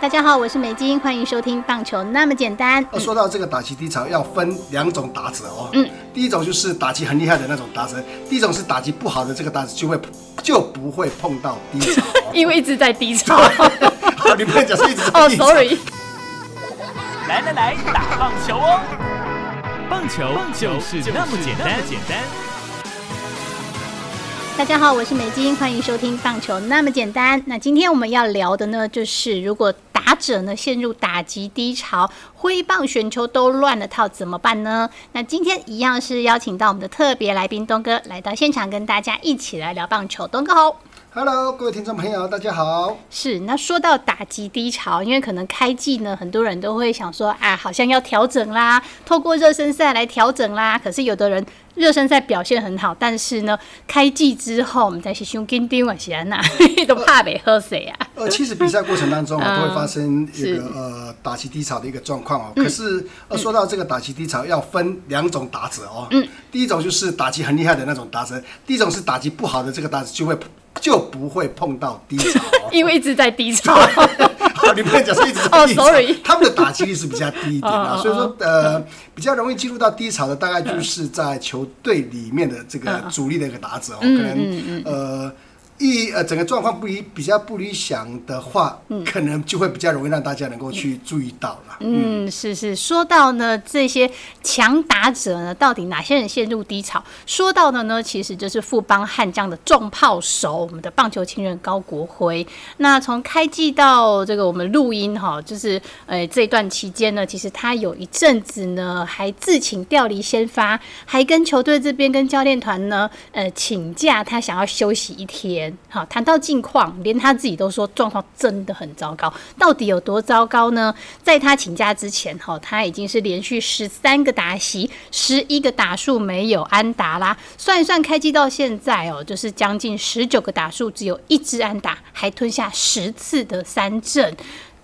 大家好，我是美金，欢迎收听棒球那么简单。说到这个打击低潮，要分两种打者哦。嗯，第一种就是打击很厉害的那种打者，第一种是打击不好的这个打者就会就不会碰到低潮，因为一直在低潮。你不能讲是一直在低潮。哦，sorry。来来来，打棒球哦！棒球就是那么简单，简单。大家好，我是美金，欢迎收听棒球那么简单。那今天我们要聊的呢，就是如果打者呢陷入打击低潮，挥棒选球都乱了套，怎么办呢？那今天一样是邀请到我们的特别来宾东哥来到现场，跟大家一起来聊棒球。东哥好。Hello，各位听众朋友，大家好。是，那说到打击低潮，因为可能开季呢，很多人都会想说，啊，好像要调整啦，透过热身赛来调整啦。可是有的人热身赛表现很好，但是呢，开季之后，我们在胸跟丢啊，喜安娜都怕被喝水啊。呃，其实比赛过程当中啊，都会发生一个呃打击低潮的一个状况哦。可是呃，说到这个打击低潮，要分两种打者哦。嗯。第一种就是打击很厉害的那种打者，第一种是打击不好的这个打者就会。就不会碰到低潮，因为一直在低潮。你不能讲是一直在低潮，他们的打击率是比较低一点的，所以说呃，比较容易进入到低潮的，大概就是在球队里面的这个主力的一个打者哦，可能呃。一呃，整个状况不理比较不理想的话，嗯，可能就会比较容易让大家能够去注意到了。嗯，是是，说到呢，这些强打者呢，到底哪些人陷入低潮？说到的呢，其实就是富邦悍将的重炮手，我们的棒球情人高国辉。那从开季到这个我们录音哈，就是呃这段期间呢，其实他有一阵子呢，还自请调离先发，还跟球队这边跟教练团呢，呃请假，他想要休息一天。好，谈到近况，连他自己都说状况真的很糟糕。到底有多糟糕呢？在他请假之前，哈，他已经是连续十三个打席，十一个打数没有安达啦。算一算，开机到现在哦，就是将近十九个打数，只有一支安打，还吞下十次的三振，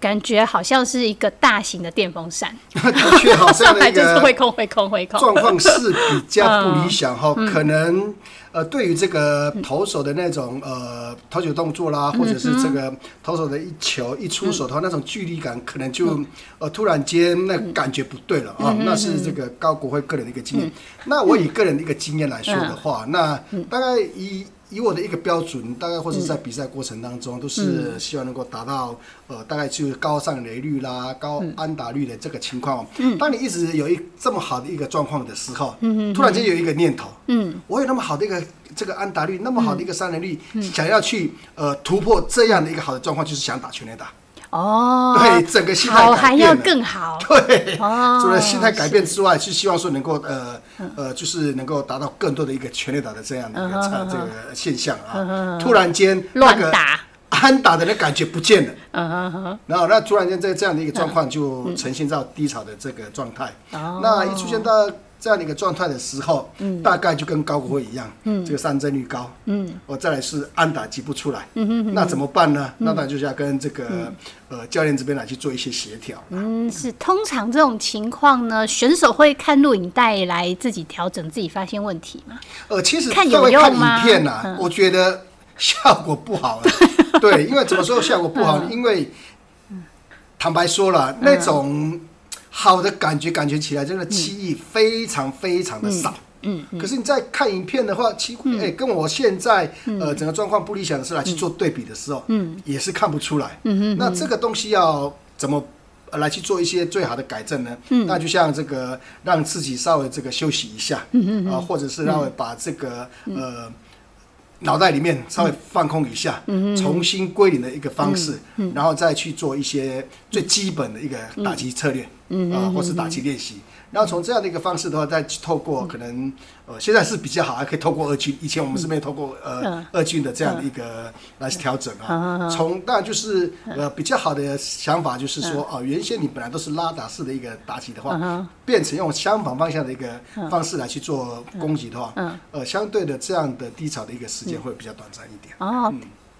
感觉好像是一个大型的电风扇。的确，好像那个会空会空会空状况是比较不理想哈，可能。呃，对于这个投手的那种呃投球动作啦，或者是这个投手的一球一出手的话，那种距离感可能就呃突然间那感觉不对了啊。那是这个高国辉个人的一个经验。那我以个人的一个经验来说的话，那大概以。以我的一个标准，大概或者在比赛过程当中，都是希望能够达到呃，大概就是高上垒率啦、高安打率的这个情况。嗯，当你一直有一这么好的一个状况的时候，嗯突然间有一个念头，嗯，我有那么好的一个这个安打率，那么好的一个上垒率，想要去呃突破这样的一个好的状况，就是想打全垒打。哦，对，整个心态改变了，更好。对，除了心态改变之外，是希望说能够呃呃，就是能够达到更多的一个全力打的这样的一个这个现象啊。突然间乱打，安打的那感觉不见了。嗯然后那突然间在这样的一个状况就呈现到低潮的这个状态。哦。那一出现到。这样的一个状态的时候，嗯，大概就跟高国辉一样，嗯，这个三振率高，嗯，我再来是安打击不出来，嗯哼，那怎么办呢？那当然就是要跟这个呃教练这边来去做一些协调。嗯，是通常这种情况呢，选手会看录影带来自己调整，自己发现问题吗？呃，其实看有用吗？影片呢，我觉得效果不好。对，因为怎么说效果不好？因为坦白说了，那种。好的感觉，感觉起来真的记忆非常非常的少。嗯，可是你在看影片的话，其哎跟我现在呃整个状况不理想的是来去做对比的时候，嗯，也是看不出来。嗯嗯，那这个东西要怎么来去做一些最好的改正呢？嗯，那就像这个让自己稍微这个休息一下，嗯嗯啊，或者是让把这个呃。脑袋里面稍微放空一下，重新归零的一个方式，然后再去做一些最基本的一个打击策略，啊，或是打击练习。然后从这样的一个方式的话，再透过可能呃现在是比较好，还可以透过二军。以前我们是没有透过呃二军的这样的一个来调整啊。从当然就是呃比较好的想法就是说哦，原先你本来都是拉打式的一个打击的话，变成用相反方向的一个方式来去做攻击的话，呃相对的这样的低潮的一个时间会比较短暂一点。哦。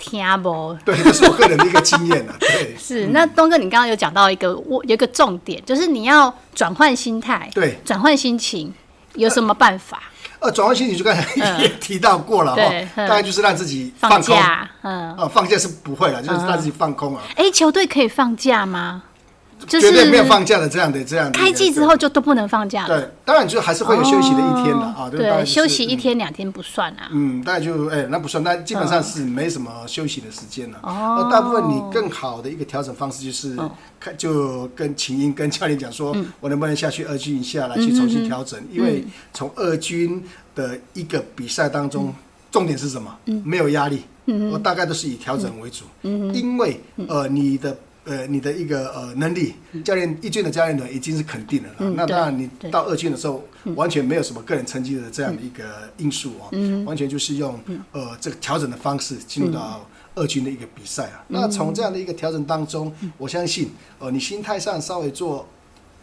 听不？对，这是我个人的一个经验啊。对，是那东哥，你刚刚有讲到一个，我有一个重点，就是你要转换心态，对，转换心情，有什么办法？呃，转换心情就刚才也提到过了哈大概就是让自己放。假，嗯，啊，放假是不会了，就是让自己放空啊，哎，球队可以放假吗？就绝对没有放假的这样的这样的。开季之后就都不能放假了。对，当然就还是会有休息的一天的啊，哦对休息一。天两天不算啊。嗯，大概就哎、那不算，那基本上是没什么休息的时间了。哦呃大部分你更好的一个调整方式就是哦看，就跟琴英跟教练讲说，嗯我能不能下去二军一下来去重新调整？因为从二军的一个比赛当中，嗯重点是什么？嗯没有压力，嗯我大概都是以调整为主，嗯因为呃你的。呃，你的一个呃能力，教练一军的教练团已经是肯定的了啦。嗯那当然，你到二军的时候，完全没有什么个人成绩的这样的一个因素哦，嗯。完全就是用呃这个调整的方式进入到二军的一个比赛啊。嗯。那从这样的一个调整当中，我相信呃你心态上稍微做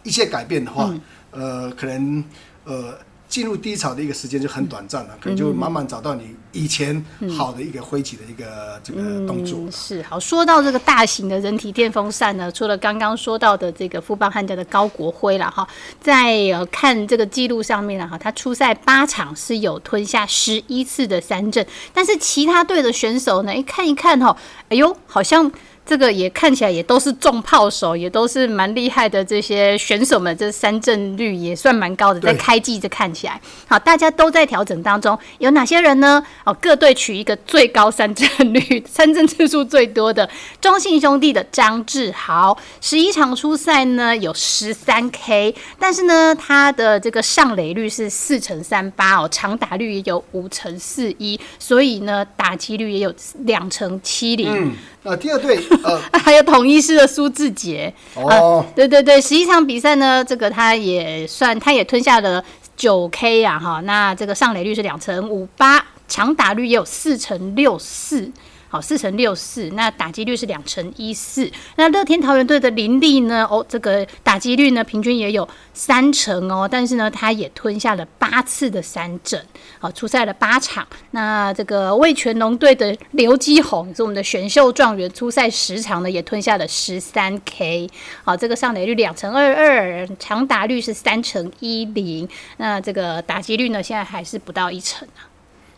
一些改变的话，嗯。呃可能呃。进入低潮的一个时间就很短暂嗯了，可能就慢慢找到你以前好的一个挥起的一个这个动作。嗯，是好。说到这个大型的人体电风扇呢，除了刚刚说到的这个富邦悍将的高国辉了哈，在呃看这个记录上面了哈，他出赛八场是有吞下十一次的三振，但是其他队的选手呢，一看一看哈，哎呦，好像。这个也看起来也都是重炮手，也都是蛮厉害的这些选手们，这三振率也算蛮高的，在开季这看起来，好，大家都在调整当中。有哪些人呢？哦，各队取一个最高三振率、三振次数最多的中信兄弟的张志豪，十一场出赛呢有十三 K，但是呢他的这个上垒率是四乘三八哦，长打率也有五乘四一，所以呢打击率也有两成七零。嗯，那第二队呃 还有统一师的苏志杰，哦，对对对，十一场比赛呢，这个他也算，他也吞下了九 K 啊，哈，那这个上垒率是两成五八，强打率也有四成六四。好，四乘六四，那打击率是两乘一四。那乐天桃园队的林立呢？哦，这个打击率呢，平均也有三成哦，但是呢，他也吞下了八次的三振，好，出赛了八场。那这个味全龙队的刘基宏是我们的选秀状元，出赛十场呢，也吞下了十三 K。好，这个上垒率两乘二二，长打率是三乘一零。那这个打击率呢，现在还是不到一成啊。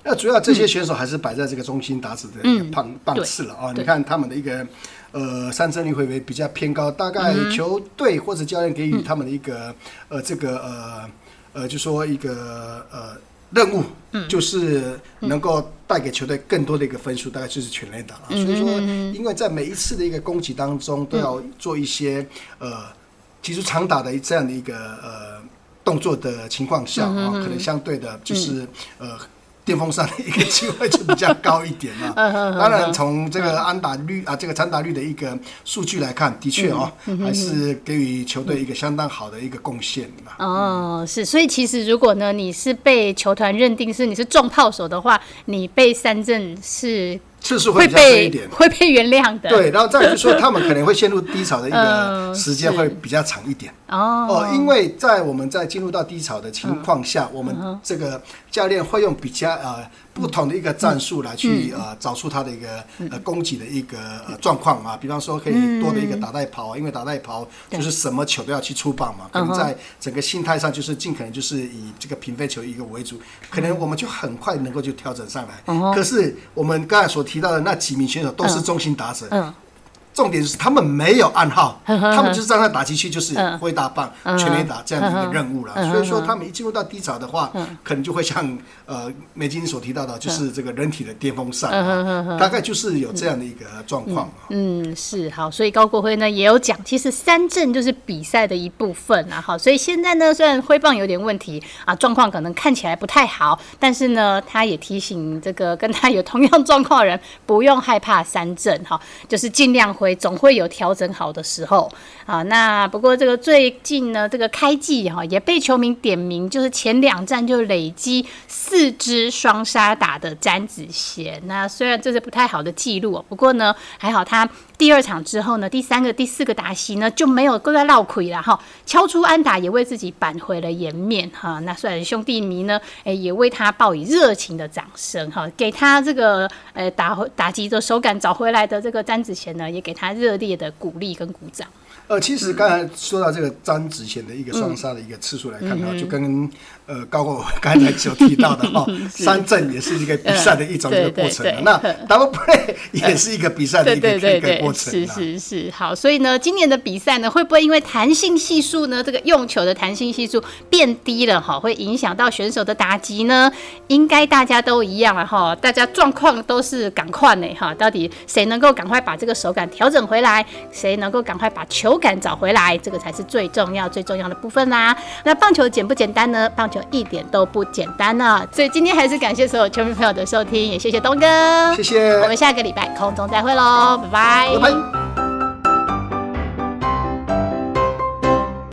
那主要这些选手还是摆在这个中心打子的一个棒、棒次了啊！你看他们的一个呃三振率会不会比较偏高？大概嗯球队或者教练给予他们的一个、呃这个呃呃就说一个呃任务，嗯就是能够带给球队更多的一个分数，大概就是全垒打了。嗯所以说，因为在每一次的一个攻击当中，都要做一些呃提出长打的这样的一个呃动作的情况下啊，可能相对的就是呃。电风扇的一个机会就比较高一点嘛。当然，从这个安打率啊，这个长打率的一个数据来看，的确哦，还是给予球队一个相当好的一个贡献嘛。哦，是，所以其实如果呢，你是被球团认定是你是重炮手的话，你被三振是次数会被点。会被原谅的。对，然后再来就是说，他们可能会陷入低潮的一嗯个时间会比较长一点。哦，哦，因为在我们在进入到低潮的情况嗯下，我们这个教练会用比较呃不同的一个战术来去呃找出他的一个呃攻击的一个呃状况啊。比方说可以多的一个打带跑啊，因为打带跑就是什么球都要去出棒嘛，可能在整个心态上就是尽可能就是以这个平飞球一个为主，可能我们就很快能够就调整上来。可是我们刚才所提到的那几名选手都是中心打者，嗯重点是他们没有暗号，他们就是站在打击区，就是嗯。挥大棒、全垒打这样的一个任务了。所以说，他们一进入到低潮的话，可能就会像呃美金所提到的，就是这个人体的电风扇啊，大概就是有这样的一个状况啊。嗯，是好，所以高国辉呢也有讲，其实三振就是比赛的一部分啊。好，所以现在呢，虽然挥棒有点问题啊，状况可能看起来不太好，但是呢，他也提醒这个跟他有同样状况的人，不用害怕三振哈，就是尽量挥，总会有调整好的时候啊。那不过这个最近呢，这个开季哈也被球迷点名，就是前两站就累积四支双杀打的詹子贤。那虽然这是不太好的记录，不过呢还好他第二场之后呢，第三个、第四个达西呢就没有跟在闹亏了哈，敲出安打也为自己扳回了颜面哈。那虽然兄弟迷呢，诶也为他报以热情的掌声哈，给他这个呃打打击的手感找回来的这个詹子贤呢，也给他热烈的鼓励跟鼓掌。呃，其实刚才说到这个张子贤的一个双杀的一个次数来看的话，就跟呃高国刚才所提到的哈，三振也是一个比赛的一种一个过程啊。那 double play 也是一个比赛的一个一个过程。是是是，好，所以呢，今年的比赛呢，会不会因为弹性系数呢，这个用球的弹性系数变低了哈，会影响到选手的打击呢？应该大家都一样了哈，大家状况都是赶快呢哈，到底谁能够赶快把这个手感调整回来，谁能够赶快把球感找回来，这个才是最重要最重要的部分啦。那棒球简不简单呢？棒球一点都不简单呢。所以今天还是感谢所有球迷朋友的收听，也谢谢东哥，谢谢。我们下个礼拜空中再会喽，拜拜。拜拜。